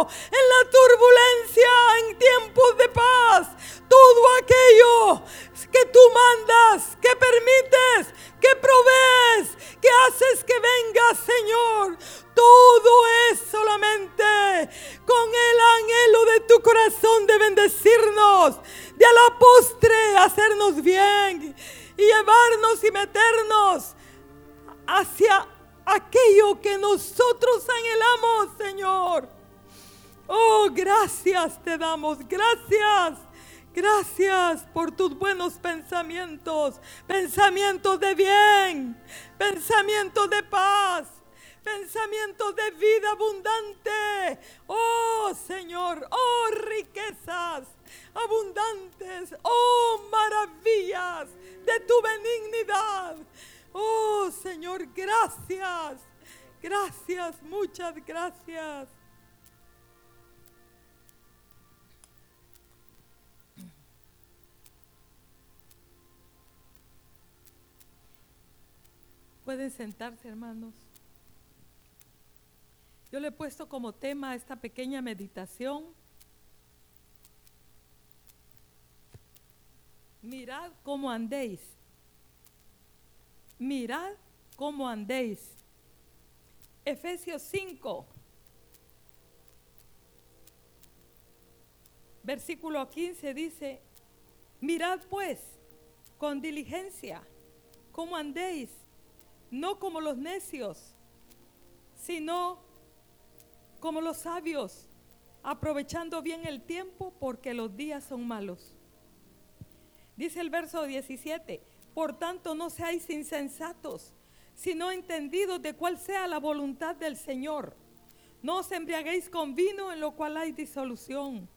en la turbulencia, en tiempos de paz, todo aquello que tú mandas, que permites, que provees, que haces que venga, Señor. Todo es solamente con el anhelo de tu corazón de bendecirnos, de a la postre hacernos bien y llevarnos y meternos hacia aquello que nosotros anhelamos, Señor. Oh, gracias te damos, gracias. Gracias por tus buenos pensamientos, pensamientos de bien, pensamientos de paz, pensamientos de vida abundante. Oh Señor, oh riquezas abundantes, oh maravillas de tu benignidad. Oh Señor, gracias, gracias, muchas gracias. Pueden sentarse, hermanos. Yo le he puesto como tema esta pequeña meditación. Mirad cómo andéis. Mirad cómo andéis. Efesios 5, versículo 15 dice, mirad pues con diligencia cómo andéis no como los necios, sino como los sabios, aprovechando bien el tiempo porque los días son malos. Dice el verso 17, por tanto no seáis insensatos, sino entendidos de cuál sea la voluntad del Señor. No os embriaguéis con vino en lo cual hay disolución.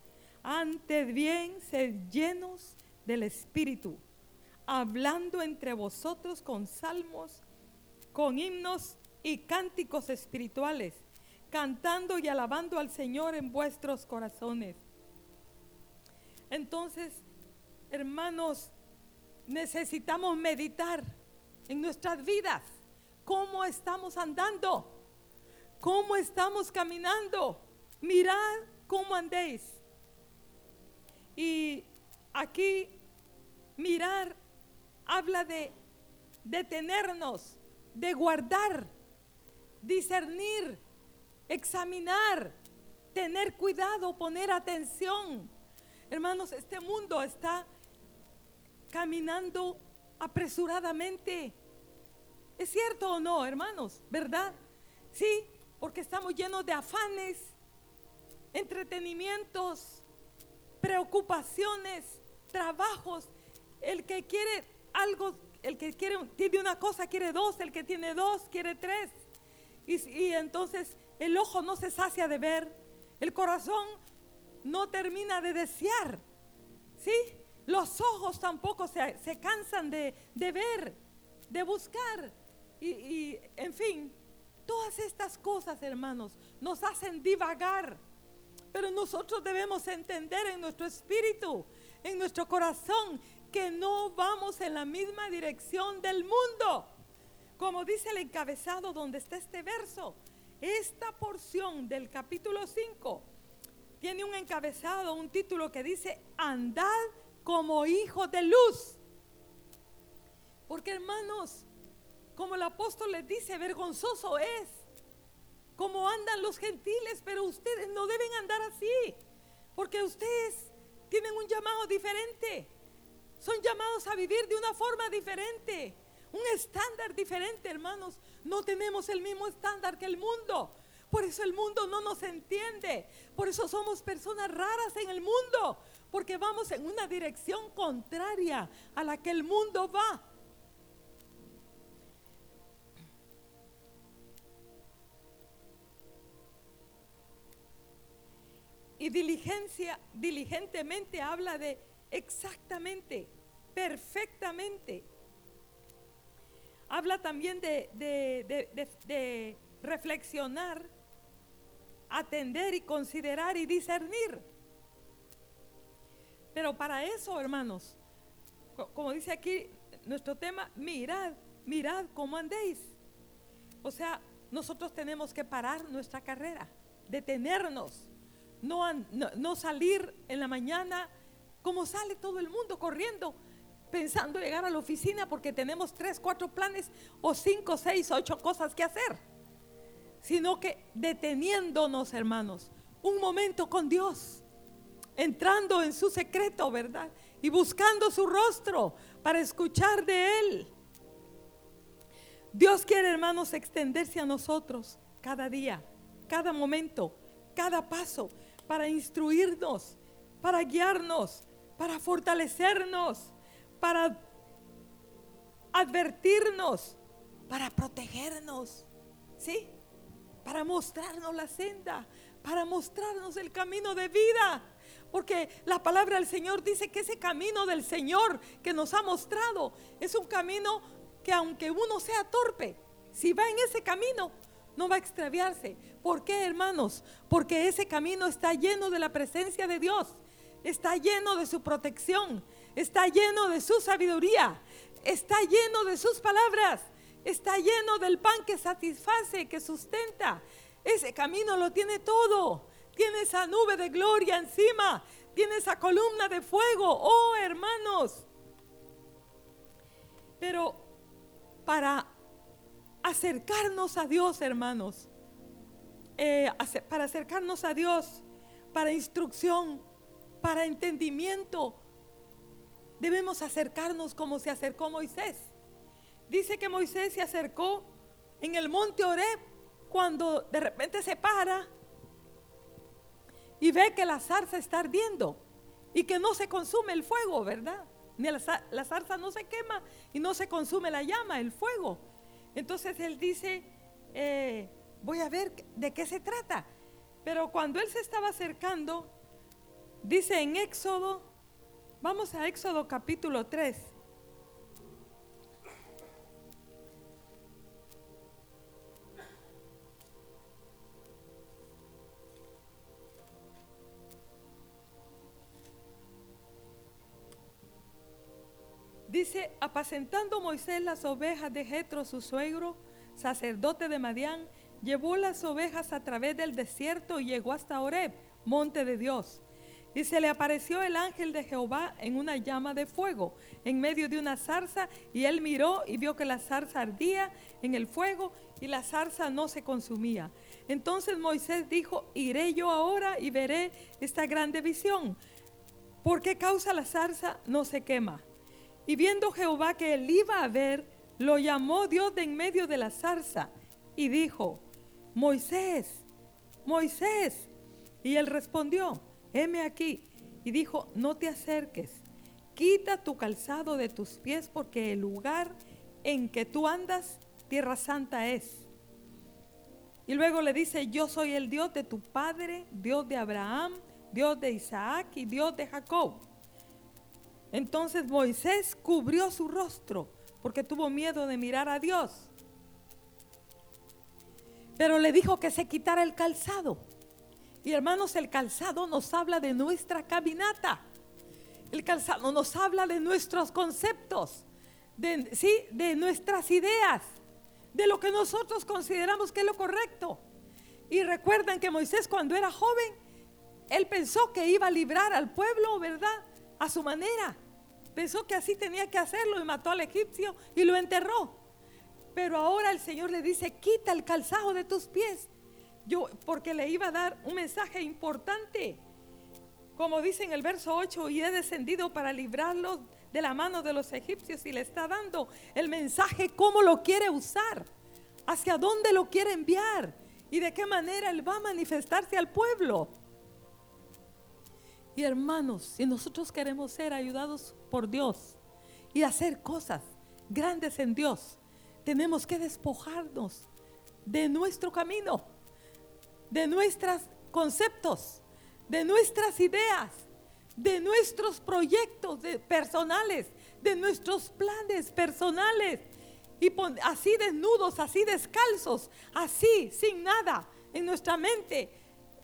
Antes bien, sed llenos del Espíritu, hablando entre vosotros con salmos con himnos y cánticos espirituales, cantando y alabando al Señor en vuestros corazones. Entonces, hermanos, necesitamos meditar en nuestras vidas. ¿Cómo estamos andando? ¿Cómo estamos caminando? Mirad cómo andéis. Y aquí mirar habla de detenernos, de guardar, discernir, examinar, tener cuidado, poner atención. Hermanos, este mundo está caminando apresuradamente. ¿Es cierto o no, hermanos? ¿Verdad? Sí, porque estamos llenos de afanes, entretenimientos, preocupaciones, trabajos. El que quiere algo el que quiere, tiene una cosa quiere dos, el que tiene dos quiere tres. Y, entonces el ojo no se sacia de ver, el corazón no termina de desear. ¿Sí? Los ojos tampoco se, cansan de, ver, de buscar. Y, en fin, todas estas cosas, hermanos, nos hacen divagar. Pero nosotros debemos entender en nuestro espíritu, en nuestro corazón, que no vamos en la misma dirección del mundo. Como dice el encabezado donde está este verso, esta porción del capítulo 5 tiene un encabezado, un título que dice, andad como hijos de luz. Porque hermanos, como el apóstol les dice, vergonzoso es como andan los gentiles, pero ustedes no deben andar así, porque ustedes tienen un llamado diferente. Son llamados a vivir de una forma diferente, un estándar diferente, hermanos. No tenemos el mismo estándar que el mundo. Por eso el mundo no nos entiende. Por eso somos personas raras en el mundo. Porque vamos en una dirección contraria a la que el mundo va. Y diligencia, diligentemente habla de exactamente, perfectamente. Habla también de, reflexionar, atender y considerar y discernir. Pero para eso, hermanos, como dice aquí nuestro tema, mirad, mirad cómo andéis. O sea, nosotros tenemos que parar nuestra carrera, detenernos, no, no, salir en la mañana como sale todo el mundo corriendo, pensando llegar a la oficina porque tenemos tres, cuatro planes o cinco, seis, ocho cosas que hacer, sino que deteniéndonos, hermanos, un momento con Dios, entrando en su secreto, ¿verdad? Y buscando su rostro para escuchar de Él. Dios quiere, hermanos, extenderse a nosotros cada día, cada momento, cada paso, para instruirnos, para guiarnos, para fortalecernos, para advertirnos, para protegernos, ¿sí? Para mostrarnos la senda, para mostrarnos el camino de vida. Porque la palabra del Señor dice que ese camino del Señor que nos ha mostrado es un camino que aunque uno sea torpe, si va en ese camino, no va a extraviarse. ¿Por qué, hermanos? Porque ese camino está lleno de la presencia de Dios, está lleno de su protección, está lleno de su sabiduría, está lleno de sus palabras, está lleno del pan que satisface, que sustenta. Ese camino lo tiene todo. Tiene esa nube de gloria encima, tiene esa columna de fuego. Oh, hermanos. Pero para acercarnos a Dios, hermanos, eh, para acercarnos a Dios, para instrucción, para entendimiento, debemos acercarnos como se acercó Moisés. Dice que Moisés se acercó en el monte Oreb cuando de repente se para y ve que la zarza está ardiendo y que no se consume el fuego, ¿verdad? Ni la, zarza no se quema y no se consume la llama, el fuego. Entonces él dice, eh, voy a ver de qué se trata. Pero cuando él se estaba acercando, dice en Éxodo, vamos a Éxodo capítulo 3. Dice, apacentando Moisés las ovejas de Jetro, su suegro, sacerdote de Madián, llevó las ovejas a través del desierto y llegó hasta Oreb, monte de Dios. Y se le apareció el ángel de Jehová en una llama de fuego, en medio de una zarza, y él miró y vio que la zarza ardía en el fuego y la zarza no se consumía. Entonces Moisés dijo, iré yo ahora y veré esta grande visión. ¿Por qué causa la zarza no se quema? Y viendo Jehová que él iba a ver, lo llamó Dios de en medio de la zarza y dijo, Moisés, Moisés. Y él respondió, heme aquí. Y dijo, no te acerques, quita tu calzado de tus pies porque el lugar en que tú andas, tierra santa es. Y luego le dice, yo soy el Dios de tu padre, Dios de Abraham, Dios de Isaac y Dios de Jacob. Entonces Moisés cubrió su rostro porque tuvo miedo de mirar a Dios. Pero le dijo que se quitara el calzado. Y hermanos, el calzado nos habla de nuestra caminata. El calzado nos habla de nuestros conceptos, de, ¿sí? de nuestras ideas, de lo que nosotros consideramos que es lo correcto. Y recuerdan que Moisés cuando era joven, él pensó que iba a librar al pueblo, ¿verdad? a su manera. Pensó que así tenía que hacerlo y mató al egipcio y lo enterró. Pero ahora el Señor le dice, quita el calzado de tus pies. Yo, porque le iba a dar un mensaje importante. Como dice en el verso 8, y he descendido para librarlos de la mano de los egipcios y le está dando el mensaje, cómo lo quiere usar, hacia dónde lo quiere enviar y de qué manera él va a manifestarse al pueblo. Y hermanos, si nosotros queremos ser ayudados por Dios y hacer cosas grandes en Dios, tenemos que despojarnos de nuestro camino, de nuestros conceptos, de nuestras ideas, de nuestros proyectos personales, de nuestros planes personales. Y así desnudos, así descalzos, así, sin nada en nuestra mente,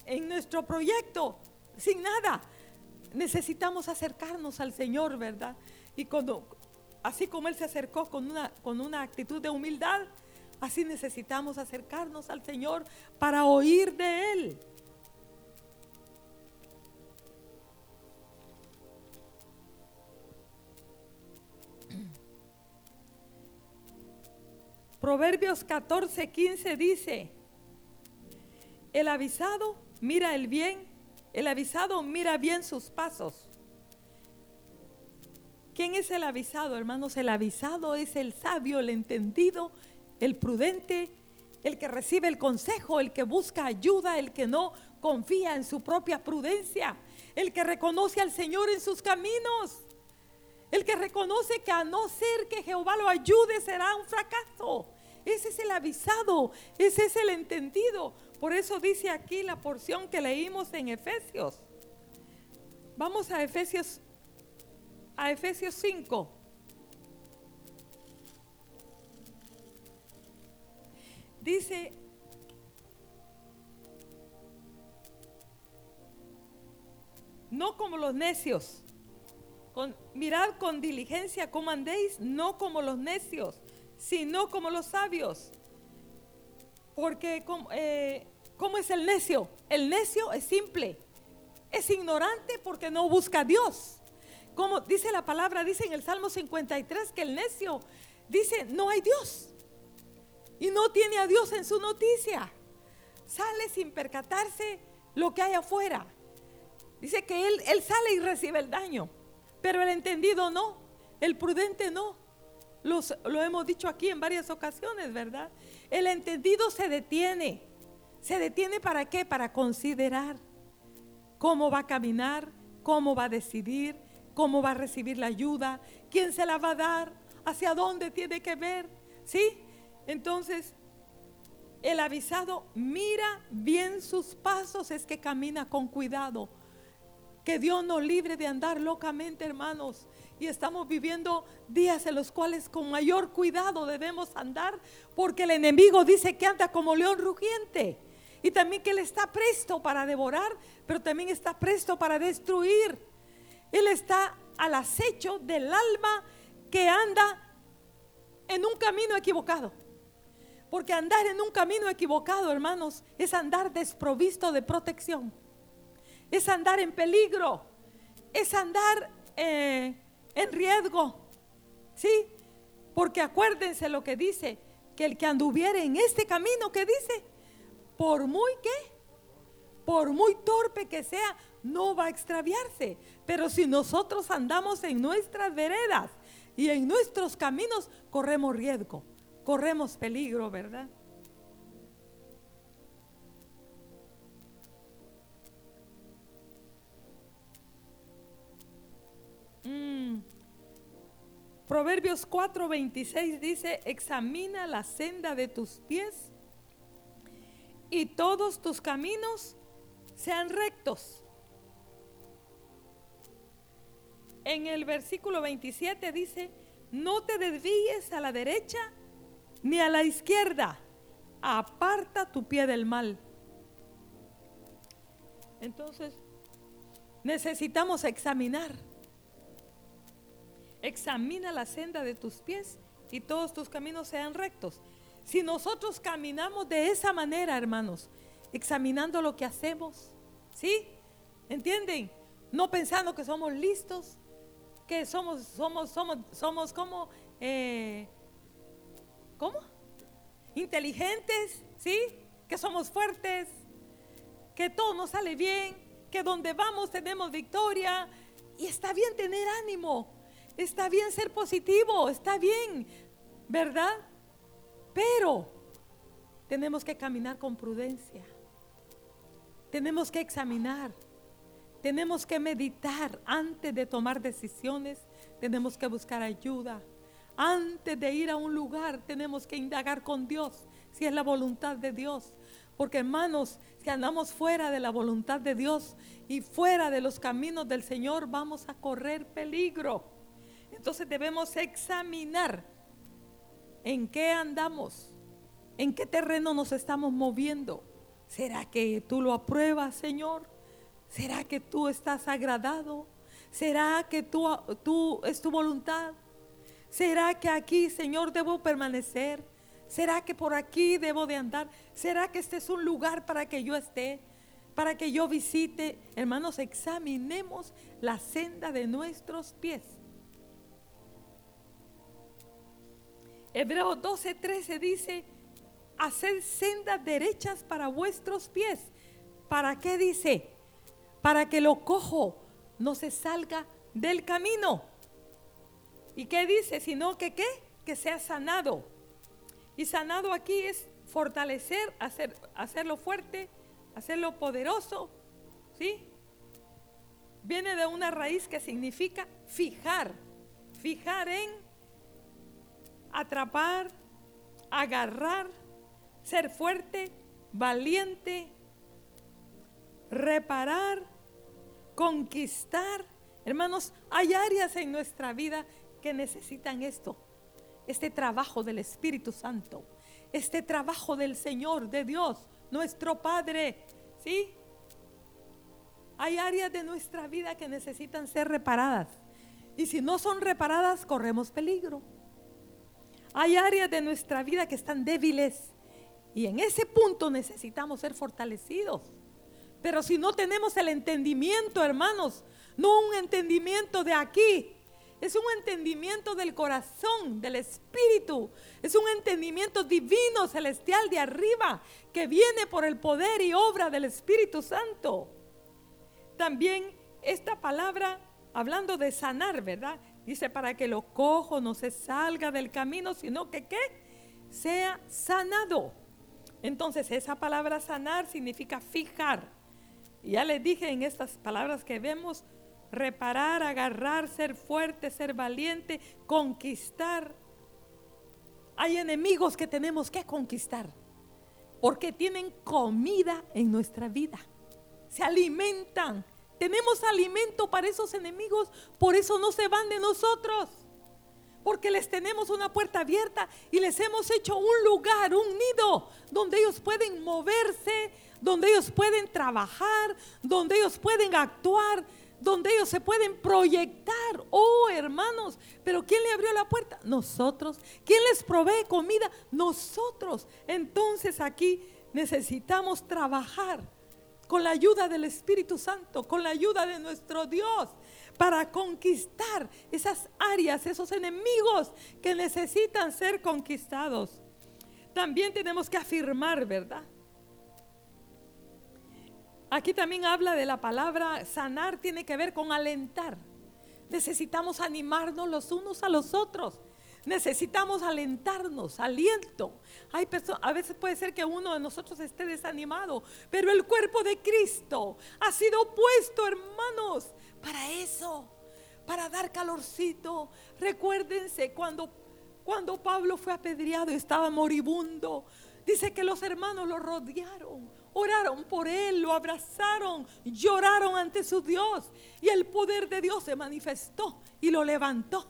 en nuestro proyecto, sin nada necesitamos acercarnos al Señor, ¿verdad? Y cuando, así como Él se acercó con una, con una actitud de humildad, Así necesitamos acercarnos al Señor para oír de Él. Proverbios 14, 15 dice, el avisado mira el bien, el avisado mira bien sus pasos. ¿Quién es el avisado, hermanos? El avisado es el sabio, el entendido, el prudente, el que recibe el consejo, el que busca ayuda, el que no confía en su propia prudencia, el que reconoce al Señor en sus caminos. El que reconoce que a no ser que Jehová lo ayude será un fracaso. Ese es el avisado, ese es el entendido. Por eso dice aquí la porción que leímos en Efesios. Vamos a Efesios a Efesios 5. Dice no como los necios. Mirad con diligencia cómo andéis, no como los necios, sino como los sabios. Porque, eh, ¿cómo es el necio? El necio es simple, es ignorante porque no busca a Dios. Como dice la palabra, dice en el Salmo 53 que el necio dice, no hay Dios. Y no tiene a Dios en su noticia. Sale sin percatarse lo que hay afuera. Dice que él, él sale y recibe el daño. Pero el entendido no. El prudente no lo hemos dicho aquí en varias ocasiones, ¿verdad? El entendido se detiene. ¿Se detiene para qué? Para considerar cómo va a caminar, cómo va a decidir, cómo va a recibir la ayuda, quién se la va a dar, hacia dónde tiene que ver. ¿Sí? Entonces, el avisado mira bien sus pasos, es que camina con cuidado. Que Dios nos libre de andar locamente, hermanos y estamos viviendo días en los cuales con mayor cuidado debemos andar porque el enemigo dice que anda como león rugiente y también que él está presto para devorar, pero también está presto para destruir. Él está al acecho del alma que anda en un camino equivocado. Porque andar en un camino equivocado, hermanos, es andar desprovisto de protección. Es andar en peligro. Es andar eh, en riesgo. ¿Sí? Porque acuérdense lo que dice, que el que anduviere en este camino que dice, por muy que, por muy torpe que sea, no va a extraviarse. Pero si nosotros andamos en nuestras veredas y en nuestros caminos, corremos riesgo, corremos peligro, ¿verdad? Mm. Proverbios 4:26 dice, examina la senda de tus pies y todos tus caminos sean rectos. En el versículo 27 dice, no te desvíes a la derecha ni a la izquierda, aparta tu pie del mal. Entonces, necesitamos examinar examina la senda de tus pies y todos tus caminos sean rectos. Si nosotros caminamos de esa manera, hermanos, examinando lo que hacemos, ¿sí? ¿Entienden? No pensando que somos listos, que somos, somos, somos, somos como, eh, ¿cómo? Inteligentes, ¿sí? Que somos fuertes, que todo nos sale bien, que donde vamos tenemos victoria. Y está bien tener ánimo, Está bien ser positivo, está bien, ¿verdad? Pero tenemos que caminar con prudencia. Tenemos que examinar. Tenemos que meditar antes de tomar decisiones. Tenemos que buscar ayuda. Antes de ir a un lugar tenemos que indagar con Dios si es la voluntad de Dios. Porque hermanos, si andamos fuera de la voluntad de Dios y fuera de los caminos del Señor, vamos a correr peligro. Entonces debemos examinar en qué andamos, en qué terreno nos estamos moviendo. ¿Será que tú lo apruebas, Señor? ¿Será que tú estás agradado? ¿Será que tú, tú es tu voluntad? ¿Será que aquí, Señor, debo permanecer? ¿Será que por aquí debo de andar? ¿Será que este es un lugar para que yo esté? Para que yo visite. Hermanos, examinemos la senda de nuestros pies. Hebreos 12, 13 dice, hacer sendas derechas para vuestros pies. ¿Para qué dice? Para que lo cojo no se salga del camino. ¿Y qué dice? Sino que qué? Que sea sanado. Y sanado aquí es fortalecer, hacer, hacerlo fuerte, hacerlo poderoso. ¿Sí? Viene de una raíz que significa fijar. Fijar en atrapar, agarrar, ser fuerte, valiente, reparar, conquistar. Hermanos, hay áreas en nuestra vida necesitan esto, este trabajo del Espíritu Santo, este trabajo del Señor, de Dios, nuestro Padre, ¿sí? Hay áreas de nuestra vida que necesitan ser reparadas. Y si no son reparadas, corremos peligro. Hay áreas de nuestra vida que están débiles. Y en ese punto necesitamos ser fortalecidos. Pero si no tenemos el entendimiento, hermanos, no un entendimiento de aquí, es un entendimiento del corazón, del espíritu. Es un entendimiento divino, celestial de arriba, que viene por el poder y obra del Espíritu Santo. También esta palabra, hablando de sanar, ¿verdad? Dice para que lo cojo no se salga del camino, sino que ¿qué? Sea sanado. Entonces esa palabra sanar significa fijar. Ya les dije en estas palabras que vemos, reparar, agarrar, ser fuerte, ser valiente, conquistar. Hay enemigos que tenemos que conquistar porque tienen comida en nuestra vida. Se alimentan. Tenemos alimento para esos enemigos, por eso no se van de nosotros. Porque les tenemos una puerta abierta y les hemos hecho un lugar, un nido, donde ellos pueden moverse, donde ellos pueden trabajar, donde ellos pueden actuar, donde ellos se pueden proyectar. Oh, hermanos, pero ¿quién le abrió la puerta? Nosotros. ¿Quién les provee comida? Nosotros. Entonces aquí necesitamos trabajar con la ayuda del Espíritu Santo, con la ayuda de nuestro Dios, para conquistar esas áreas, esos enemigos que necesitan ser conquistados. También tenemos que afirmar, ¿verdad? Aquí también habla de la palabra sanar, tiene que ver con alentar. Necesitamos animarnos los unos a los otros. Necesitamos alentarnos, aliento. Hay a veces puede ser que uno de nosotros esté desanimado, pero el cuerpo de Cristo ha sido puesto, hermanos, para eso, para dar calorcito. Recuérdense cuando, cuando Pablo fue apedreado, estaba moribundo. Dice que los hermanos lo rodearon oraron por él, lo abrazaron, lloraron ante su Dios y el poder de Dios se manifestó y lo levantó.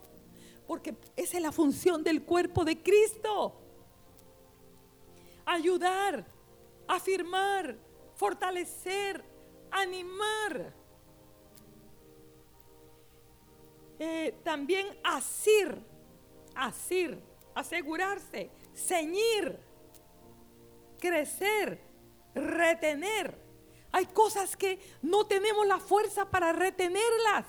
Porque esa es la función del cuerpo de Cristo. Ayudar, afirmar, fortalecer, animar. Eh, también asir, asir, asegurarse, ceñir, crecer, retener. Hay cosas que no tenemos la fuerza para retenerlas.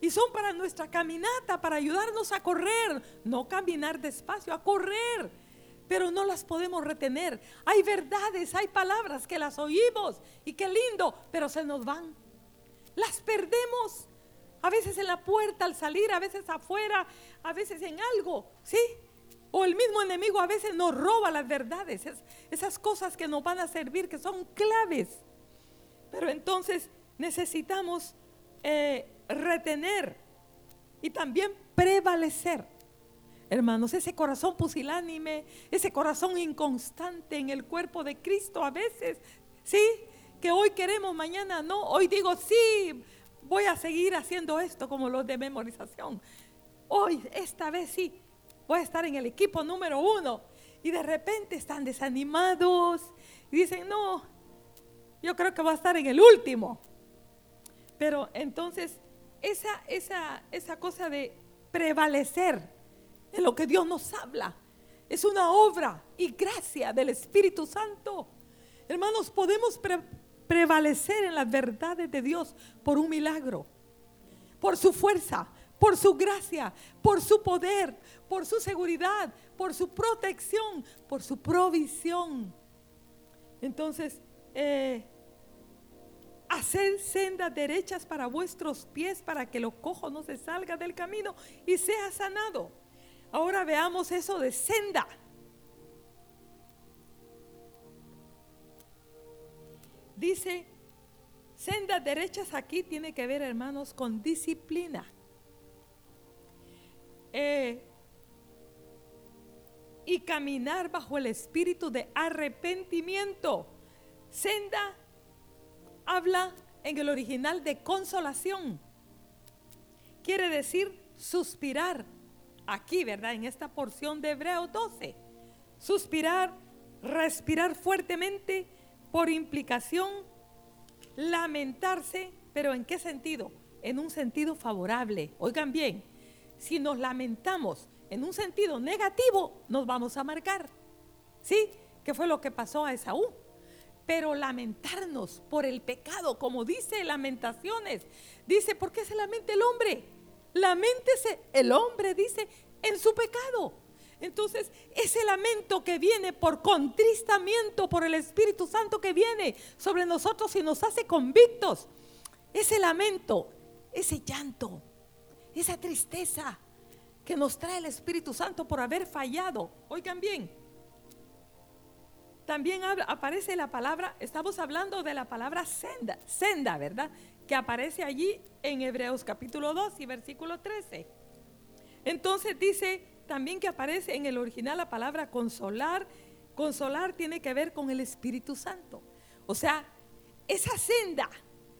Y son para nuestra caminata, para ayudarnos a correr. No caminar despacio, a correr. Pero no las podemos retener. Hay verdades, hay palabras que las oímos. Y qué lindo, pero se nos van. Las perdemos. A veces en la puerta al salir, a veces afuera, a veces en algo. ¿Sí? O el mismo enemigo a veces nos roba las verdades, esas cosas que nos van a servir, que son claves. Pero entonces necesitamos eh, retener y también prevalecer. Hermanos, ese corazón pusilánime, ese corazón inconstante en el cuerpo de Cristo a veces, ¿sí? Que hoy queremos, mañana no. Hoy digo, sí, voy a seguir haciendo esto como los de memorización. Hoy, esta vez sí, voy a estar en el equipo número uno. Y de repente están desanimados y dicen, no, yo creo que va a estar en el último. Pero entonces, esa, esa, esa cosa de prevalecer en lo que Dios nos habla es una obra y gracia del Espíritu Santo. Hermanos, podemos prevalecer en las verdades de Dios por un milagro, por su fuerza, por su gracia, por su poder, por su seguridad, por su protección, por su provisión. Entonces, eh, Haced sendas derechas para vuestros pies para que lo cojo no se salga del camino y sea sanado. Ahora veamos eso de senda. Dice, sendas derechas aquí tiene que ver, hermanos, con disciplina. Eh, y caminar bajo el espíritu de arrepentimiento. Senda habla en el original de consolación. Quiere decir suspirar. Aquí, ¿verdad? En esta porción de Hebreo 12. Suspirar, respirar fuertemente, por implicación, lamentarse, pero ¿en qué sentido? En un sentido favorable. Oigan bien, si nos lamentamos en un sentido negativo, nos vamos a marcar. ¿Sí? ¿Qué fue lo que pasó a Esaú? pero lamentarnos por el pecado, como dice Lamentaciones. Dice, ¿por qué se lamenta el hombre? Lamentese el hombre, dice, en su pecado. Entonces, ese lamento que viene por contristamiento por el Espíritu Santo que viene sobre nosotros y nos hace convictos, ese lamento, ese llanto, esa tristeza que nos trae el Espíritu Santo por haber fallado. Oigan bien, también aparece la palabra, estamos hablando de la palabra senda, senda, ¿verdad? Que aparece allí en Hebreos capítulo 2 y versículo 13. Entonces dice también que aparece en el original la palabra consolar. Consolar tiene que ver con el Espíritu Santo. O sea, esa senda,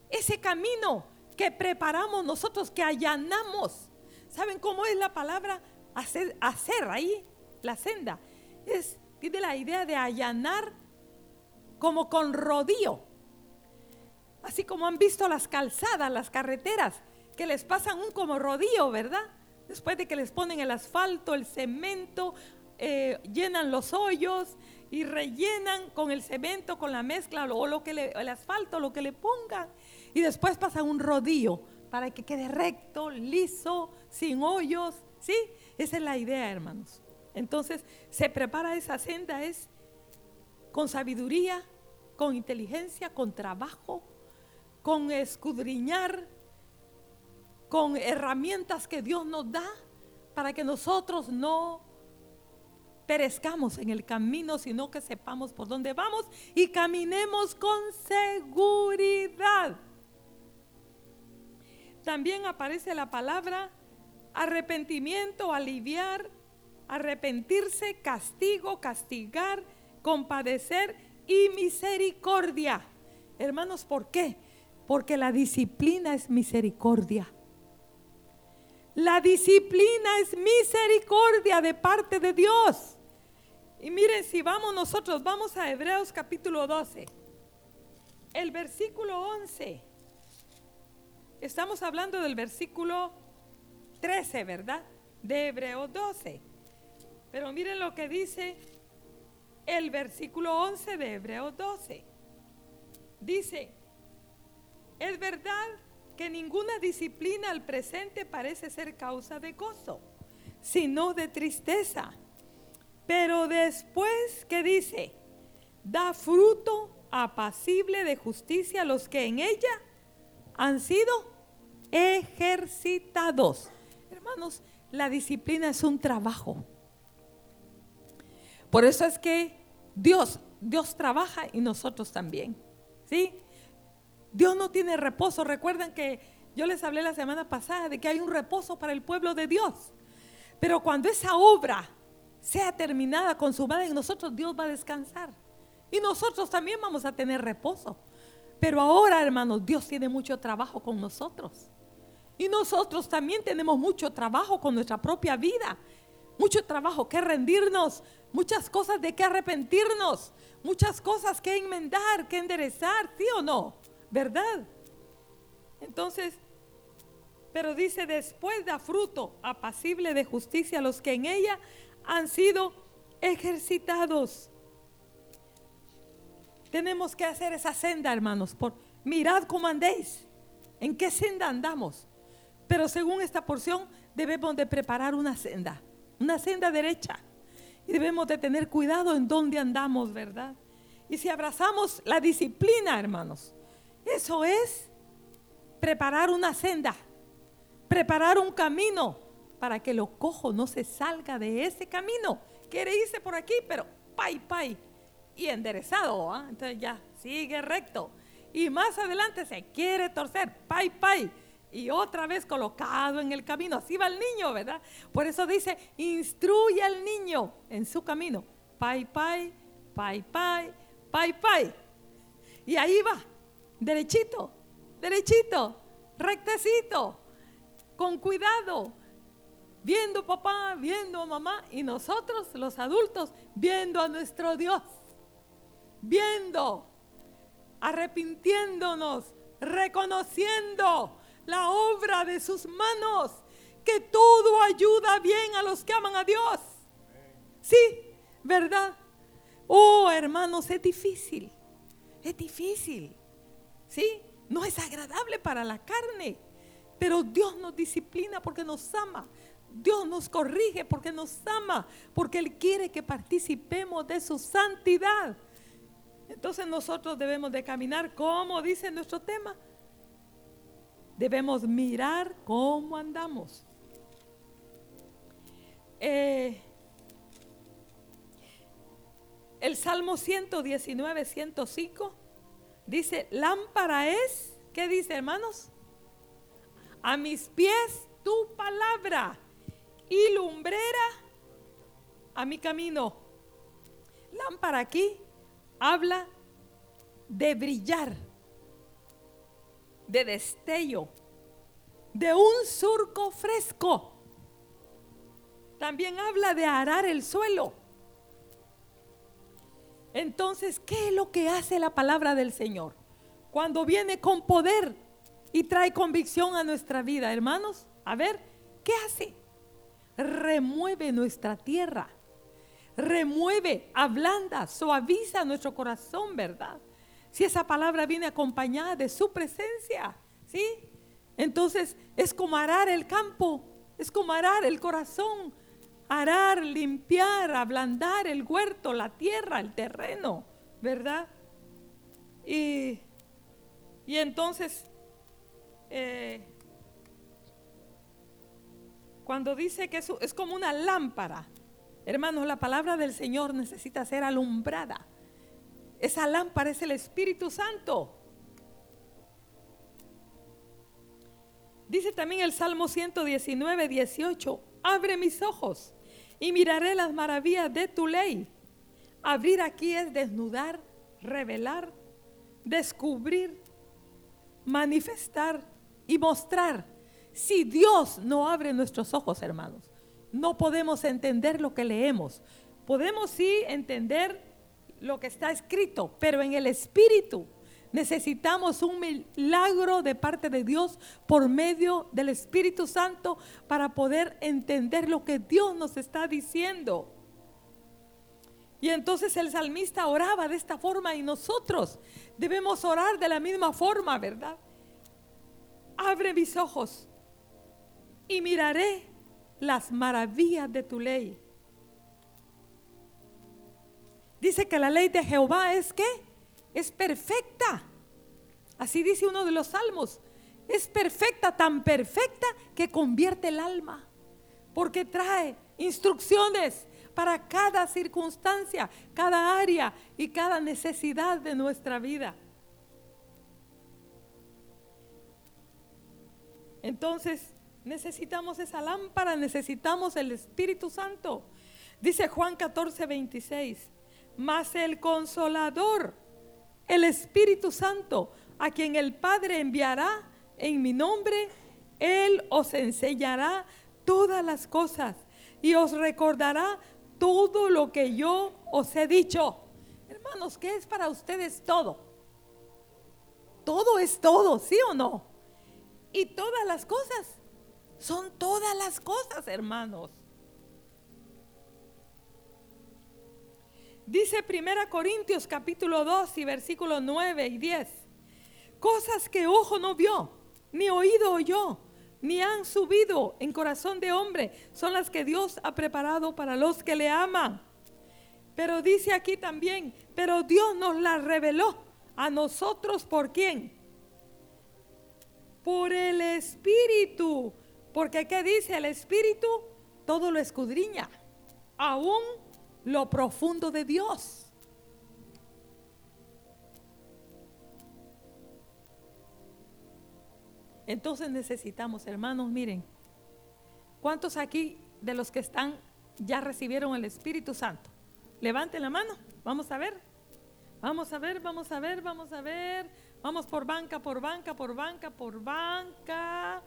ese camino que preparamos nosotros, que allanamos. ¿Saben cómo es la palabra hacer, hacer ahí? La senda. Es tiene la idea de allanar como con rodillo. Así como han visto las calzadas, las carreteras, que les pasan un como rodillo, ¿verdad? Después de que les ponen el asfalto, el cemento, eh, llenan los hoyos y rellenan con el cemento, con la mezcla o lo que el asfalto, lo que le pongan. Y después pasan un rodillo para que quede recto, liso, sin hoyos. ¿Sí? Esa es la idea, hermanos. Entonces, se prepara esa senda es con sabiduría, con inteligencia, con trabajo, con escudriñar, con herramientas que Dios nos da para que nosotros no perezcamos en el camino, sino que sepamos por dónde vamos y caminemos con seguridad. También aparece la palabra arrepentimiento, aliviar, arrepentirse, castigo, castigar, compadecer y misericordia. Hermanos, ¿por qué? Porque la disciplina es misericordia. La disciplina es misericordia de parte de Dios. Y miren, si vamos nosotros, vamos a Hebreos capítulo 12, el versículo 11. Estamos hablando del versículo 13, ¿verdad? De Hebreos 12. Pero miren lo que dice el versículo 11 de Hebreos 12. Dice, es verdad que ninguna disciplina al presente parece ser causa de gozo, sino de tristeza. Pero después que dice, da fruto apacible de justicia a los que en ella han sido ejercitados. Hermanos, la disciplina es un trabajo. Por eso es que Dios, Dios trabaja y nosotros también. ¿Sí? Dios no tiene reposo. Recuerdan que yo les hablé la semana pasada de que hay un reposo para el pueblo de Dios. Pero cuando esa obra sea terminada, consumada en nosotros, Dios va a descansar. Y nosotros también vamos a tener reposo. Pero ahora, hermanos, Dios tiene mucho trabajo con nosotros. Y nosotros también tenemos mucho trabajo con nuestra propia vida mucho trabajo que rendirnos, muchas cosas de que arrepentirnos, muchas cosas que enmendar, que enderezar, ¿sí o no? ¿Verdad? Entonces, pero dice, después da fruto apacible de justicia a los que en ella han sido ejercitados. Tenemos que hacer esa senda, hermanos. Por, mirad cómo andéis. ¿En qué senda andamos? Pero según esta porción debemos de preparar una senda, una senda derecha. Y debemos de tener cuidado en dónde andamos, ¿verdad? Y si abrazamos la disciplina, hermanos, eso es preparar una senda, preparar un camino para que lo cojo no se salga de ese camino. Quiere irse por aquí, pero pay, pay, y enderezado, ¿ah? entonces ya sigue recto. Y más adelante se quiere torcer, pay, pay, y otra vez colocado en el camino. Así va el niño, ¿verdad? Por eso dice, instruye al niño en su camino. Pay, pay, pay, pay, pay, pay. Y ahí va, derechito, derechito, rectecito, con cuidado, viendo papá, viendo mamá y nosotros los adultos viendo a nuestro Dios, viendo, arrepintiéndonos, reconociendo la obra de sus manos, que todo ayuda bien a los que aman a Dios. Sí, ¿verdad? Oh, hermanos, es difícil, es difícil, ¿sí? No es agradable para la carne, pero Dios nos disciplina porque nos ama. Dios nos corrige porque nos ama, porque Él quiere que participemos de su santidad. Entonces nosotros debemos de caminar como dice nuestro tema. Debemos mirar cómo andamos. Eh, el Salmo 119, 105 dice, lámpara es, ¿qué dice hermanos? A mis pies tu palabra y lumbrera a mi camino. Lámpara aquí habla de brillar, de destello, de un surco fresco. También habla de arar el suelo. Entonces, ¿qué es lo que hace la palabra del Señor? Cuando viene con poder y trae convicción a nuestra vida, hermanos, a ver, ¿qué hace? remueve nuestra tierra, remueve, ablanda, suaviza nuestro corazón, ¿verdad? Si esa palabra viene acompañada de su presencia, ¿sí? Entonces es como arar el campo, es como arar el corazón, arar, limpiar, ablandar el huerto, la tierra, el terreno, ¿verdad? Y, y entonces eh, cuando dice que es, es como una lámpara, hermanos, la palabra del Señor necesita ser alumbrada. Esa lámpara es el Espíritu Santo. Dice también el Salmo 119, 18, abre mis ojos y miraré las maravillas de tu ley. Abrir aquí es desnudar, revelar, descubrir, manifestar y mostrar si Dios no abre nuestros ojos, hermanos, no podemos entender lo que leemos. Podemos sí entender lo que está escrito, pero en el Espíritu necesitamos un milagro de parte de Dios por medio del Espíritu Santo para poder entender lo que Dios nos está diciendo. Y entonces el salmista oraba de esta forma y nosotros debemos orar de la misma forma, ¿verdad? Abre mis ojos y miraré las maravillas de tu ley. Dice que la ley de Jehová es que es perfecta. Así dice uno de los salmos. Es perfecta, tan perfecta que convierte el alma. Porque trae instrucciones para cada circunstancia, cada área y cada necesidad de nuestra vida. Entonces, Necesitamos esa lámpara, necesitamos el Espíritu Santo. Dice Juan 14, 26, mas el consolador, el Espíritu Santo, a quien el Padre enviará en mi nombre, Él os enseñará todas las cosas y os recordará todo lo que yo os he dicho. Hermanos, ¿qué es para ustedes todo? Todo es todo, ¿sí o no? Y todas las cosas son todas las cosas, hermanos. Dice 1 Corintios capítulo 2 y versículos 9 y 10. Cosas que ojo no vio, ni oído oyó, ni han subido en corazón de hombre, son las que Dios ha preparado para los que le aman. Pero dice aquí también, pero Dios nos las reveló a nosotros por quién? Por el Espíritu. Porque ¿qué dice el Espíritu? Todo lo escudriña, aún lo profundo de Dios. Entonces necesitamos, hermanos, miren, ¿cuántos aquí de los que están ya recibieron el Espíritu Santo? Levanten la mano, vamos a ver. Vamos a ver, vamos a ver, vamos a ver. Vamos por banca, por banca, por banca, por banca.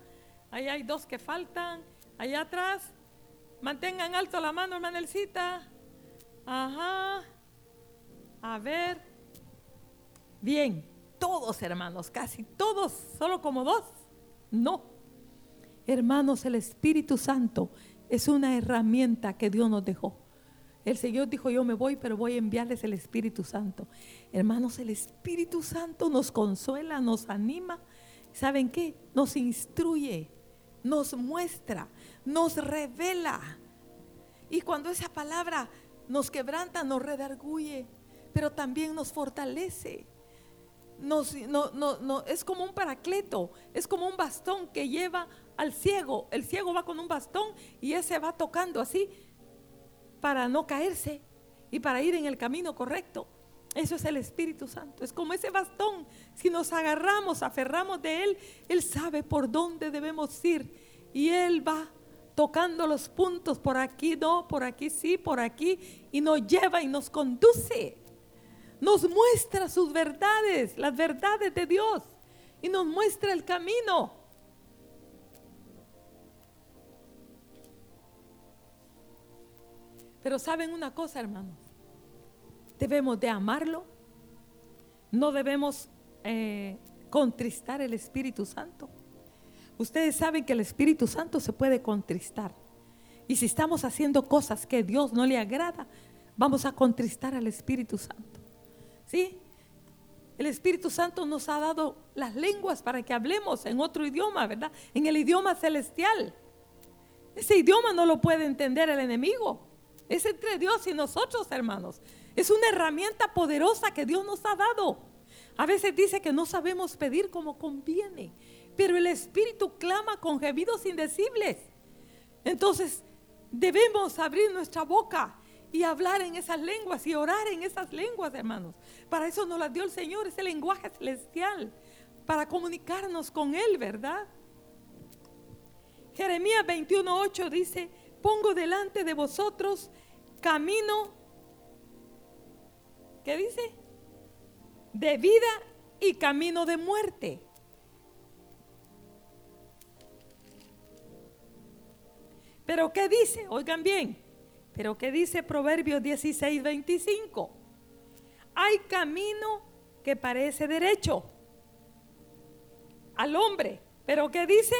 Ahí hay dos que faltan. Allá atrás. Mantengan alto la mano, hermanelcita. Ajá. A ver. Bien, todos hermanos, casi todos, solo como dos. No. Hermanos, el Espíritu Santo es una herramienta que Dios nos dejó. El Señor dijo, yo me voy, pero voy a enviarles el Espíritu Santo. Hermanos, el Espíritu Santo nos consuela, nos anima. ¿Saben qué? Nos instruye, nos muestra, nos revela. Y cuando esa palabra nos quebranta, nos redarguye, pero también nos fortalece no, no, es como un paracleto, es como un bastón que lleva al ciego. El ciego va con un bastón y ese va tocando así para no caerse y para ir en el camino correcto. Eso es el Espíritu Santo. Es como ese bastón. Si nos agarramos, aferramos de Él, Él sabe por dónde debemos ir. Y Él va tocando los puntos por aquí, no, por aquí sí, por aquí. Y nos lleva y nos conduce nos muestra sus verdades, las verdades de Dios, y nos muestra el camino. Pero saben una cosa, hermanos, debemos de amarlo, no debemos eh, contristar el Espíritu Santo. Ustedes saben que el Espíritu Santo se puede contristar. Y si estamos haciendo cosas que Dios no le agrada, vamos a contristar al Espíritu Santo. ¿Sí? El Espíritu Santo nos ha dado las lenguas para que hablemos en otro idioma, ¿verdad? En el idioma celestial. Ese idioma no lo puede entender el enemigo. Es entre Dios y nosotros, hermanos. Es una herramienta poderosa que Dios nos ha dado. A veces dice que no sabemos pedir como conviene, pero el Espíritu clama con gemidos indecibles. Entonces, debemos abrir nuestra boca y hablar en esas lenguas y orar en esas lenguas, hermanos. Para eso nos las dio el Señor, ese lenguaje celestial, para comunicarnos con Él, ¿verdad? Jeremías 21.8 dice, pongo delante de vosotros camino, ¿qué dice? De vida y camino de muerte. Pero ¿qué dice? Oigan bien, pero ¿qué dice Proverbios 16, 25? Hay camino que parece derecho al hombre, pero ¿qué dice?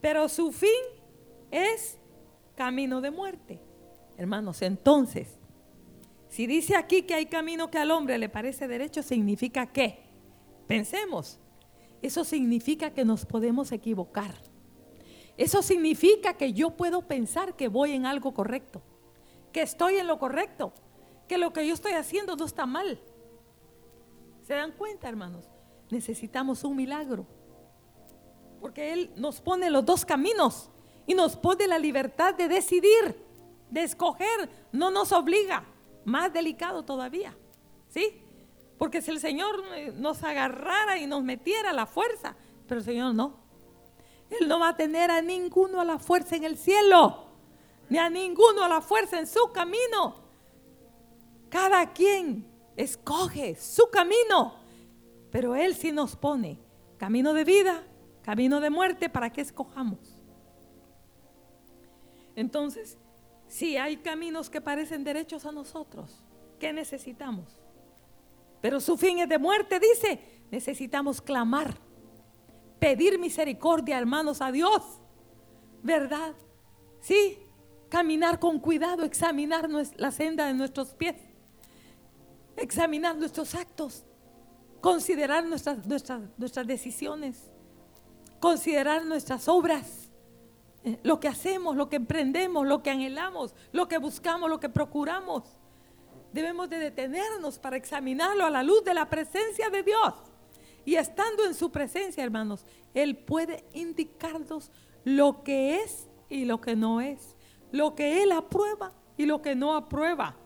Pero su fin es camino de muerte. Hermanos, entonces, si dice aquí que hay camino que al hombre le parece derecho, significa que, pensemos, eso significa que nos podemos equivocar. Eso significa que yo puedo pensar que voy en algo correcto que estoy en lo correcto, que lo que yo estoy haciendo no está mal. ¿Se dan cuenta, hermanos? Necesitamos un milagro. Porque Él nos pone los dos caminos y nos pone la libertad de decidir, de escoger. No nos obliga. Más delicado todavía. ¿Sí? Porque si el Señor nos agarrara y nos metiera la fuerza, pero el Señor no. Él no va a tener a ninguno a la fuerza en el cielo ni a ninguno a la fuerza en su camino. Cada quien escoge su camino, pero Él sí nos pone camino de vida, camino de muerte para que escojamos. Entonces, si hay caminos que parecen derechos a nosotros, ¿qué necesitamos? Pero su fin es de muerte, dice. Necesitamos clamar, pedir misericordia, hermanos, a Dios. ¿Verdad? Sí, caminar con cuidado, examinar la senda de nuestros pies, examinar nuestros actos, considerar nuestras, nuestras, decisiones considerar nuestras obras, lo que hacemos, lo que emprendemos, lo que anhelamos, lo que buscamos, lo que procuramos. Debemos de detenernos para examinarlo a la luz de la presencia de Dios. Y estando en su presencia, hermanos, Él puede indicarnos lo que es y lo que no es, lo que Él aprueba y lo que no aprueba.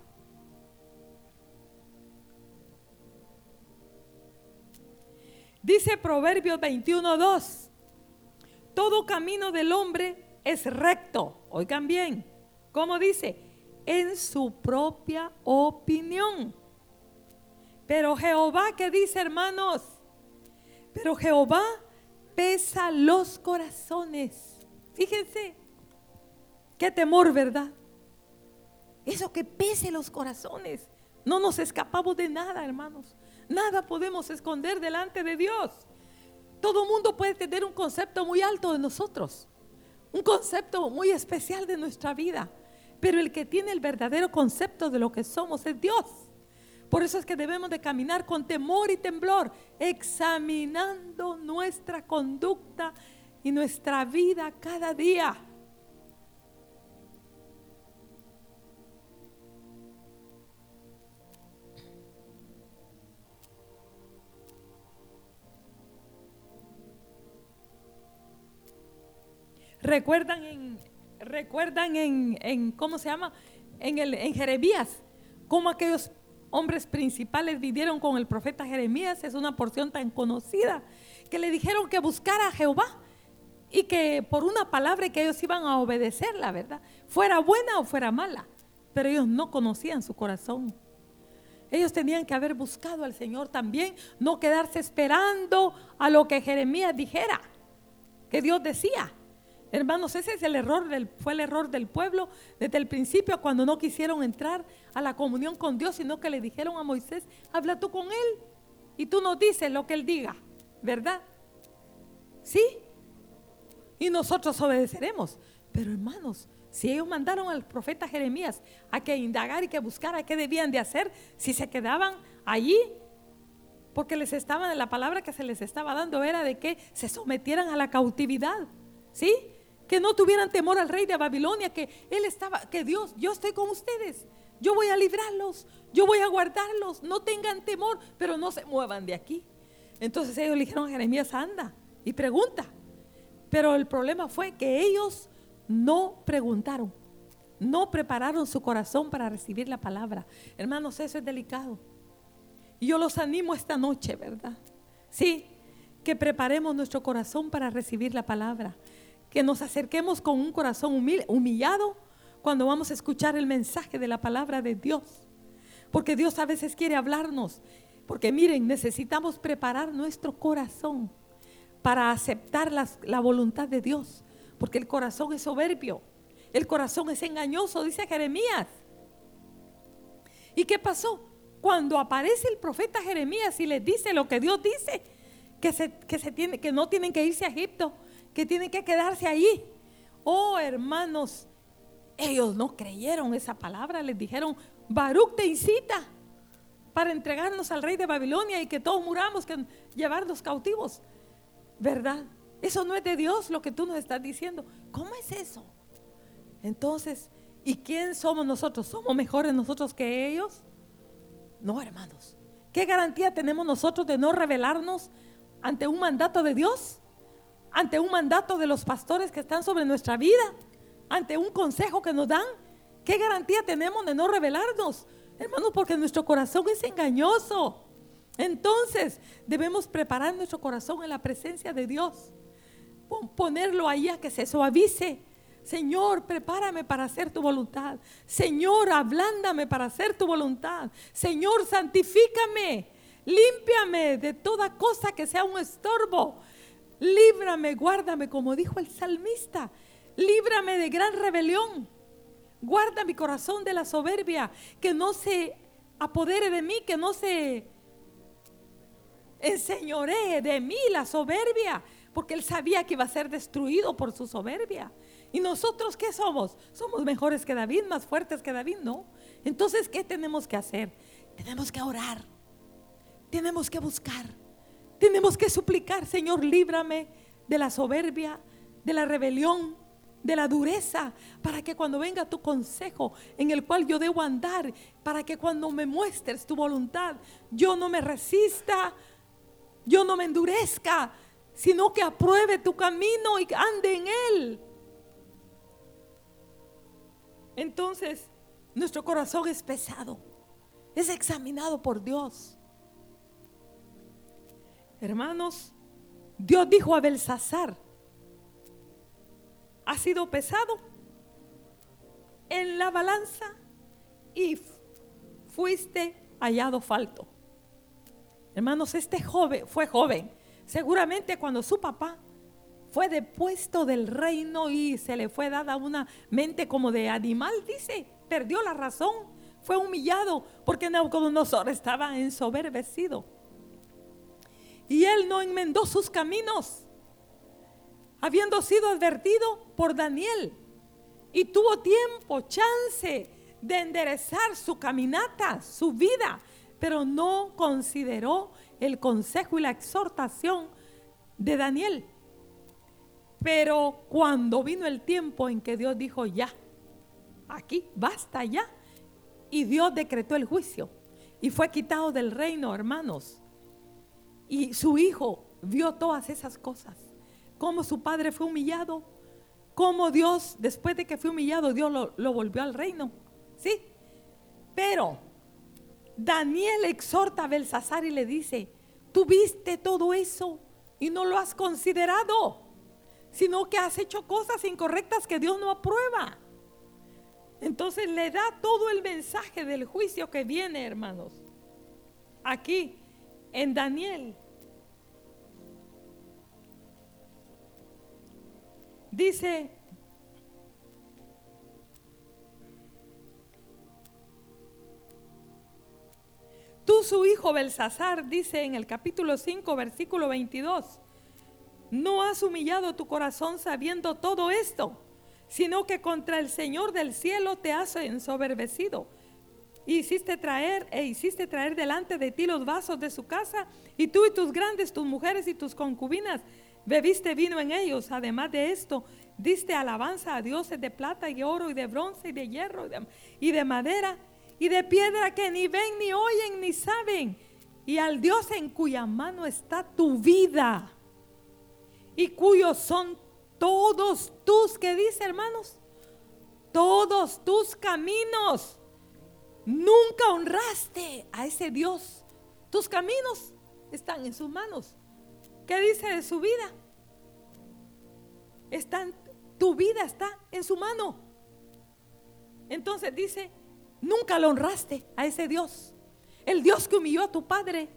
Dice Proverbios 21.2, todo camino del hombre es recto. Oigan bien, ¿cómo dice? En su propia opinión. Pero Jehová, ¿qué dice hermanos? Pero Jehová pesa los corazones. Fíjense, qué temor, ¿verdad? Eso que pese los corazones. No nos escapamos de nada, hermanos. Nada podemos esconder delante de Dios. Todo mundo puede tener un concepto muy alto de nosotros, un concepto muy especial de nuestra vida, pero el que tiene el verdadero concepto de lo que somos es Dios. Por eso es que debemos de caminar con temor y temblor, examinando nuestra conducta y nuestra vida cada día. Recuerdan en, recuerdan en, ¿cómo se llama? En, el, en Jeremías, cómo aquellos hombres principales vivieron con el profeta Jeremías, es una porción tan conocida, que le dijeron que buscara a Jehová y que por una palabra que ellos iban a obedecer, la verdad, fuera buena o fuera mala, pero ellos no conocían su corazón. Ellos tenían que haber buscado al Señor también, no quedarse esperando a lo que Jeremías dijera, que Dios decía. Hermanos, ese es el error del, fue el error del pueblo desde el principio cuando no quisieron entrar a la comunión con Dios, sino que le dijeron a Moisés, habla tú con él y tú nos dices lo que él diga, ¿verdad? ¿Sí? Y nosotros obedeceremos. Pero hermanos, si ellos mandaron al profeta Jeremías a que indagar y que buscara qué debían de hacer, si se quedaban allí, porque les estaba, la palabra que se les estaba dando era de que se sometieran a la cautividad, ¿sí? Que no tuvieran temor al rey de Babilonia, que él estaba, que Dios, yo estoy con ustedes, yo voy a librarlos, yo voy a guardarlos, no tengan temor, pero no se muevan de aquí. Entonces ellos le dijeron a Jeremías, anda y pregunta. Pero el problema fue que ellos no preguntaron, no prepararon su corazón para recibir la palabra. Hermanos, eso es delicado. Y yo los animo esta noche, ¿verdad? Sí, que preparemos nuestro corazón para recibir la palabra que nos acerquemos con un corazón humillado cuando vamos a escuchar el mensaje de la palabra de Dios. Porque Dios a veces quiere hablarnos. Porque miren, necesitamos preparar nuestro corazón para aceptar la voluntad de Dios. Porque el corazón es soberbio. El corazón es engañoso, dice Jeremías. ¿Y qué pasó? Cuando aparece el profeta Jeremías y les dice lo que Dios dice, que, se, que, se tiene, que no tienen que irse a Egipto, que tienen que quedarse allí. Oh, hermanos, ellos no creyeron esa palabra, les dijeron, Baruch te incita para entregarnos al rey de Babilonia y que todos muramos, que llevarnos cautivos. ¿Verdad? Eso no es de Dios lo que tú nos estás diciendo. ¿Cómo es eso? Entonces, ¿y quién somos nosotros? ¿Somos mejores nosotros que ellos? No, hermanos. ¿Qué garantía tenemos nosotros de no rebelarnos ante un mandato de Dios? Ante un mandato de los pastores que están sobre nuestra vida, ante un consejo que nos dan, ¿qué garantía tenemos de no rebelarnos? Hermanos, porque nuestro corazón es engañoso. Entonces, debemos preparar nuestro corazón en la presencia de Dios. Ponerlo ahí a que se suavice. Señor, prepárame para hacer tu voluntad. Señor, ablándame para hacer tu voluntad. Señor, santifícame. Límpiame de toda cosa que sea un estorbo Líbrame, guárdame, como dijo el salmista. Líbrame de gran rebelión. Guarda mi corazón de la soberbia, que no se apodere de mí, que no se enseñoree de mí la soberbia, porque él sabía que iba a ser destruido por su soberbia. ¿Y nosotros qué somos? Somos mejores que David, más fuertes que David, ¿no? Entonces, ¿qué tenemos que hacer? Tenemos que orar, tenemos que buscar tenemos que suplicar, Señor, líbrame de la soberbia, de la rebelión, de la dureza, para que cuando venga tu consejo en el cual yo debo andar, para que cuando me muestres tu voluntad, yo no me resista, yo no me endurezca, sino que apruebe tu camino y ande en él. Entonces, nuestro corazón es pesado, es examinado por Dios. Hermanos, Dios dijo a Belsasar, ha sido pesado en la balanza y fuiste hallado falto. Hermanos, este joven fue joven. Seguramente cuando su papá fue depuesto del reino y se le fue dada una mente como de animal, dice, perdió la razón, fue humillado porque Nabucodonosor estaba ensoberbecido. Y él no enmendó sus caminos, habiendo sido advertido por Daniel. Y tuvo tiempo, chance de enderezar su caminata, su vida, pero no consideró el consejo y la exhortación de Daniel. Pero cuando vino el tiempo en que Dios dijo ya, aquí, basta ya, y Dios decretó el juicio y fue quitado del reino, hermanos. Y su hijo vio todas esas cosas. Cómo su padre fue humillado. Cómo Dios, después de que fue humillado, Dios lo, lo volvió al reino. ¿Sí? Pero Daniel exhorta a Belsasar y le dice, tú viste todo eso y no lo has considerado, sino que has hecho cosas incorrectas que Dios no aprueba. Entonces le da todo el mensaje del juicio que viene, hermanos. Aquí, en Daniel. Dice, tú su hijo Belsasar, dice en el capítulo 5, versículo 22, no has humillado tu corazón sabiendo todo esto sino que contra el Señor del cielo te has ensoberbecido. Hiciste traer e hiciste traer delante de ti los vasos de su casa, y tú y tus grandes, tus mujeres y tus concubinas, bebiste vino en ellos. Además de esto, diste alabanza a dioses de plata y oro y de bronce y de hierro y de, madera y de piedra que ni ven, ni oyen, ni saben. Y al Dios en cuya mano está tu vida y cuyos son todos tus, ¿qué dice hermanos? Todos tus caminos. Nunca honraste a ese Dios. Tus caminos están en sus manos. ¿Qué dice de su vida? Están, tu vida está en su mano. Entonces dice, nunca lo honraste a ese Dios. El Dios que humilló a tu padre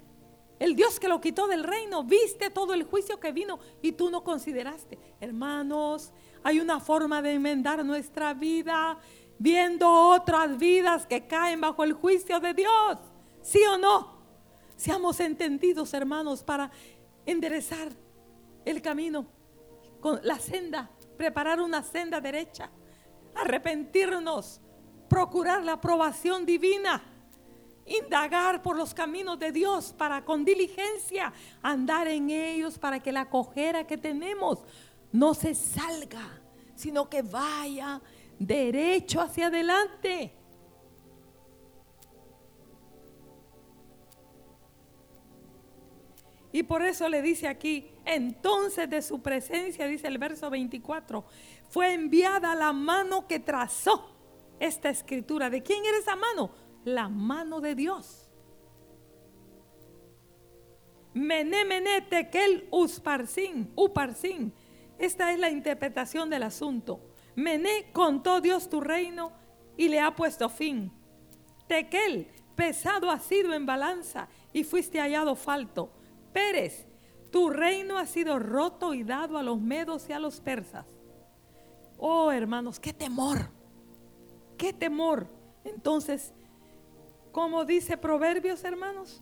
el Dios que lo quitó del reino, viste todo el juicio que vino y tú no consideraste. Hermanos, hay una forma de enmendar nuestra vida viendo otras vidas que caen bajo el juicio de Dios. ¿Sí o no? Seamos entendidos, hermanos, para enderezar el camino con la senda, preparar una senda derecha, arrepentirnos, procurar la aprobación divina indagar por los caminos de Dios para con diligencia andar en ellos para que la cojera que tenemos no se salga, sino que vaya derecho hacia adelante. Y por eso le dice aquí, entonces de su presencia, dice el verso 24, fue enviada la mano que trazó esta escritura. ¿De quién era esa mano? la mano de Dios. Mené, mené, tekel, usparsin, uparsin. Esta es la interpretación del asunto. Mené contó Dios tu reino y le ha puesto fin. Tekel, pesado ha sido en balanza y fuiste hallado falto. Pérez, tu reino ha sido roto y dado a los medos y a los persas. Oh hermanos, qué temor, qué temor. Entonces como dice Proverbios, hermanos,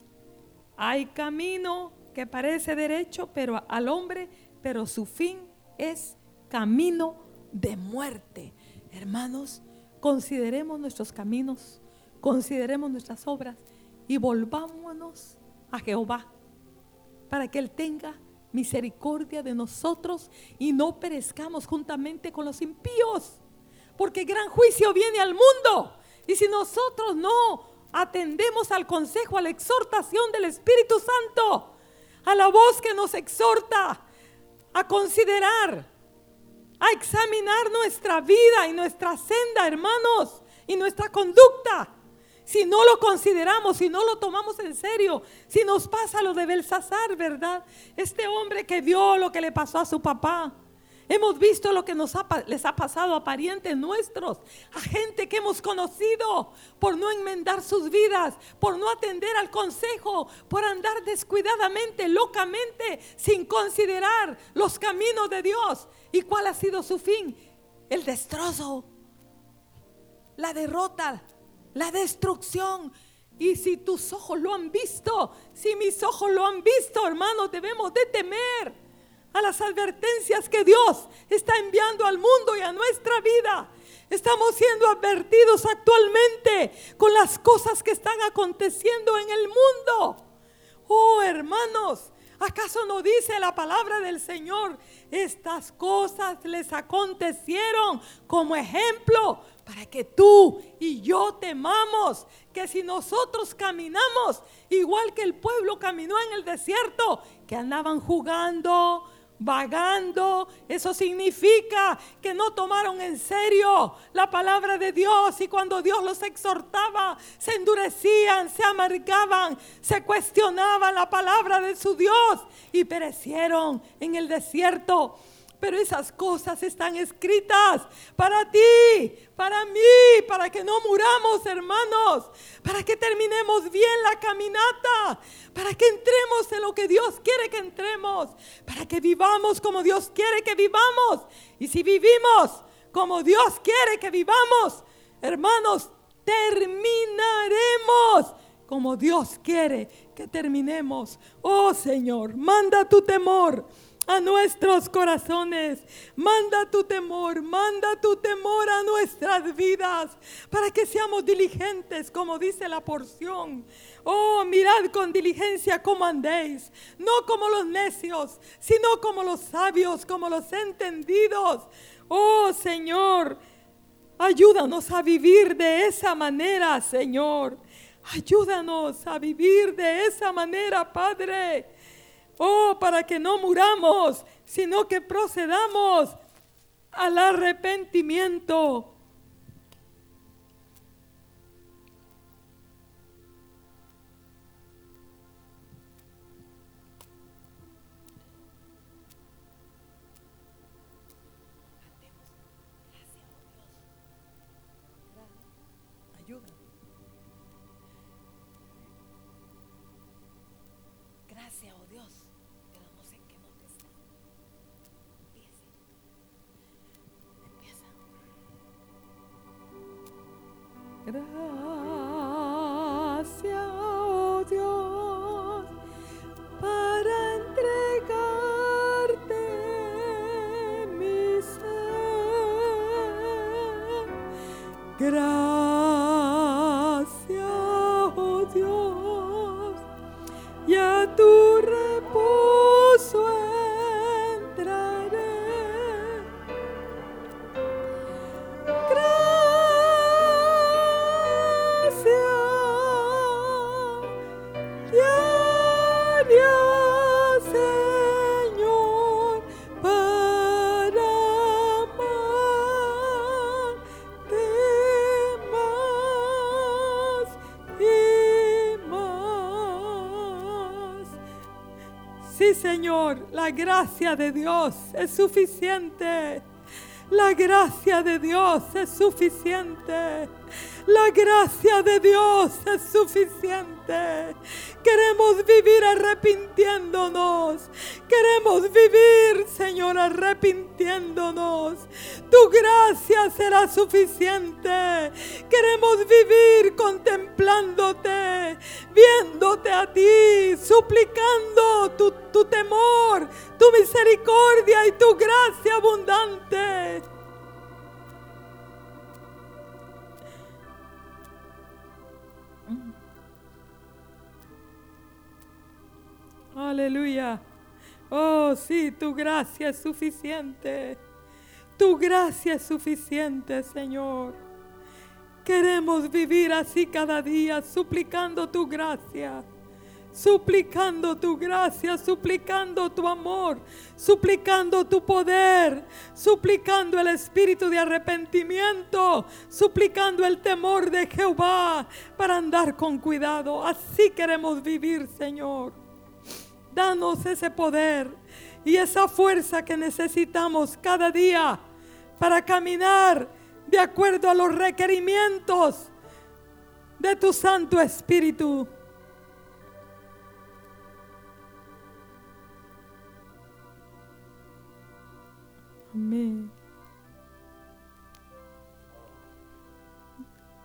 hay camino que parece derecho, pero al hombre, pero su fin es camino de muerte. Hermanos, consideremos nuestros caminos, consideremos nuestras obras y volvámonos a Jehová para que Él tenga misericordia de nosotros y no perezcamos juntamente con los impíos, porque gran juicio viene al mundo. Y si nosotros no atendemos al consejo, a la exhortación del Espíritu Santo, a la voz que nos exhorta a considerar, a examinar nuestra vida y nuestra senda, hermanos, y nuestra conducta. Si no lo consideramos, si no lo tomamos en serio, si nos pasa lo de Belsasar, ¿verdad? Este hombre que vio lo que le pasó a su papá. Hemos visto lo que nos les ha pasado a parientes nuestros, a gente que hemos conocido por no enmendar sus vidas, por no atender al consejo, por andar descuidadamente, locamente, sin considerar los caminos de Dios. ¿Y cuál ha sido su fin? El destrozo, la derrota, la destrucción. Y si tus ojos lo han visto, si mis ojos lo han visto, hermanos, debemos de temer a las advertencias que Dios está enviando al mundo y a nuestra vida. Estamos siendo advertidos actualmente con las cosas que están aconteciendo en el mundo. Oh, hermanos, ¿acaso no dice la palabra del Señor? Estas cosas les acontecieron como ejemplo para que tú y yo temamos que si nosotros caminamos igual que el pueblo caminó en el desierto, que andaban jugando, vagando. Eso significa que no tomaron en serio la palabra de Dios y cuando Dios los exhortaba, se endurecían, se amargaban, se cuestionaban la palabra de su Dios y perecieron en el desierto. Pero esas cosas están escritas para ti, para mí, para que no muramos, hermanos, para que terminemos bien la caminata, para que entremos en lo que Dios quiere que entremos, para que vivamos como Dios quiere que vivamos. Y si vivimos como Dios quiere que vivamos, hermanos, terminaremos como Dios quiere que terminemos. Oh Señor, manda tu temor a nuestros corazones. Manda tu temor, manda tu temor a nuestras vidas para que seamos diligentes, como dice la porción. Oh, mirad con diligencia cómo andéis, no como los necios, sino como los sabios, como los entendidos. Oh, Señor, ayúdanos a vivir de esa manera, Señor. Ayúdanos a vivir de esa manera, Padre. Oh, para que no muramos, sino que procedamos al arrepentimiento. Grave. Señor, la gracia de Dios es suficiente. La gracia de Dios es suficiente. La gracia de Dios es suficiente. Queremos vivir arrepintiéndonos. Queremos vivir, Señor, arrepintiéndonos. Tu gracia será suficiente. Queremos vivir contemplándote, viéndote a ti, suplicando tu, temor, tu misericordia y tu gracia abundante. Aleluya. Oh, sí, tu gracia es suficiente. Tu gracia es suficiente, Señor. Queremos vivir así cada día, suplicando tu gracia suplicando tu gracia, suplicando tu amor, suplicando tu poder, suplicando el espíritu de arrepentimiento, suplicando el temor de Jehová para andar con cuidado. Así queremos vivir, Señor. Danos ese poder y esa fuerza que necesitamos cada día para caminar de acuerdo a los requerimientos de tu Santo Espíritu.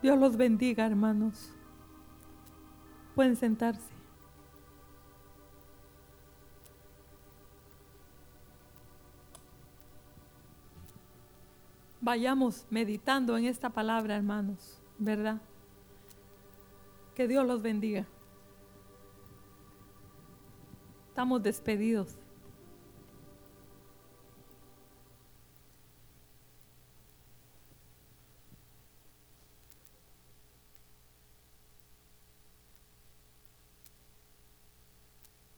Dios los bendiga, hermanos. Pueden sentarse. Vayamos meditando en esta palabra, hermanos, ¿verdad? Que Dios los bendiga. Estamos despedidos.